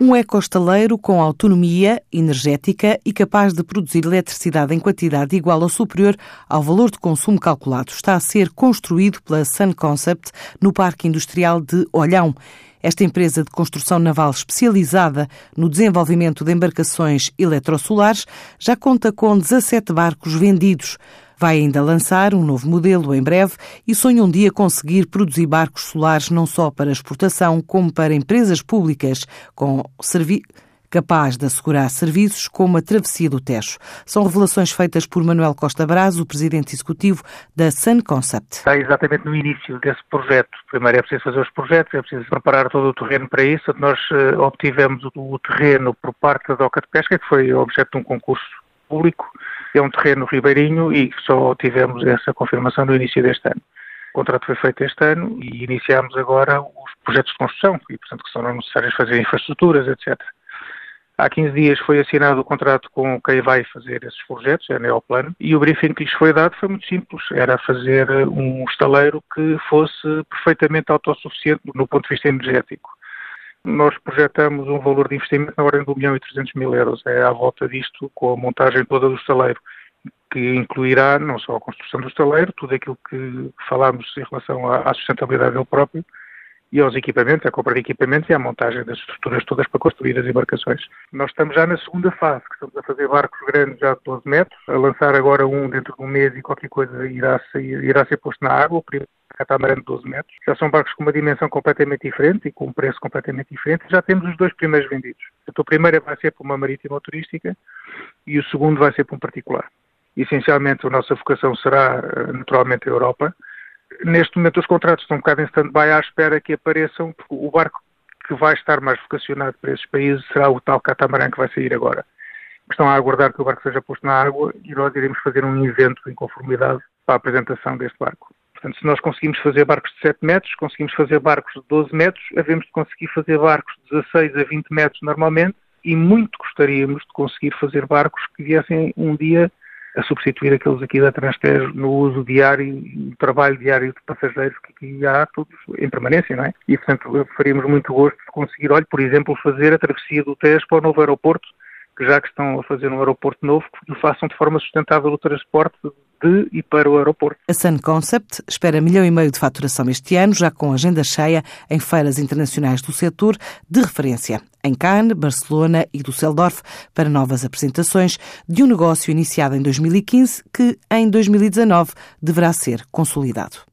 Um ecostaleiro com autonomia energética e capaz de produzir eletricidade em quantidade igual ou superior ao valor de consumo calculado está a ser construído pela Sun Concept no Parque Industrial de Olhão. Esta empresa de construção naval especializada no desenvolvimento de embarcações eletrosolares já conta com 17 barcos vendidos. Vai ainda lançar um novo modelo em breve e sonha um dia conseguir produzir barcos solares não só para exportação, como para empresas públicas, com serviço capaz de assegurar serviços como a travessia do Tejo. São revelações feitas por Manuel Costa Braz, o presidente executivo da Sun Concept. Está exatamente no início desse projeto. Primeiro é preciso fazer os projetos, é preciso preparar todo o terreno para isso. Nós uh, obtivemos o terreno por parte da Doca de Pesca, que foi objeto de um concurso público é um terreno ribeirinho e só tivemos essa confirmação no início deste ano. O contrato foi feito este ano e iniciamos agora os projetos de construção e, portanto, que são necessários fazer infraestruturas, etc. Há 15 dias foi assinado o contrato com quem vai fazer esses projetos, é a Neoplano, e o briefing que lhes foi dado foi muito simples. Era fazer um estaleiro que fosse perfeitamente autossuficiente no ponto de vista energético. Nós projetamos um valor de investimento na ordem de 1 milhão e 300 mil euros. É à volta disto, com a montagem toda do estaleiro, que incluirá não só a construção do estaleiro, tudo aquilo que falámos em relação à sustentabilidade dele próprio, e aos equipamentos, a compra de equipamentos e a montagem das estruturas todas para construir as embarcações. Nós estamos já na segunda fase, que estamos a fazer barcos grandes já de 12 metros, a lançar agora um dentro de um mês e qualquer coisa irá, sair, irá ser posto na água, o primeiro catamarã de 12 metros. Já são barcos com uma dimensão completamente diferente e com um preço completamente diferente. Já temos os dois primeiros vendidos. Então, o primeiro vai ser para uma marítima turística e o segundo vai ser para um particular. Essencialmente, a nossa vocação será, eh, naturalmente, a Europa, Neste momento os contratos estão um bocado em stand-by à espera que apareçam, porque o barco que vai estar mais vocacionado para esses países será o tal catamarã que vai sair agora. Estão a aguardar que o barco seja posto na água e nós iremos fazer um evento em conformidade para a apresentação deste barco. Portanto, se nós conseguimos fazer barcos de 7 metros, conseguimos fazer barcos de 12 metros, havemos de conseguir fazer barcos de 16 a 20 metros normalmente e muito gostaríamos de conseguir fazer barcos que viessem um dia a substituir aqueles aqui da Transtejo no uso diário, no trabalho diário de passageiros que aqui há todos em permanência, não é? E, portanto, faríamos muito gosto de conseguir, olha, por exemplo, fazer a travessia do Tejo para o novo aeroporto, que já que estão a fazer um aeroporto novo, que façam de forma sustentável o transporte de e para o aeroporto. A Sun Concept espera milhão e meio de faturação este ano, já com agenda cheia em feiras internacionais do setor de referência em Cannes, Barcelona e Düsseldorf para novas apresentações de um negócio iniciado em 2015 que em 2019 deverá ser consolidado.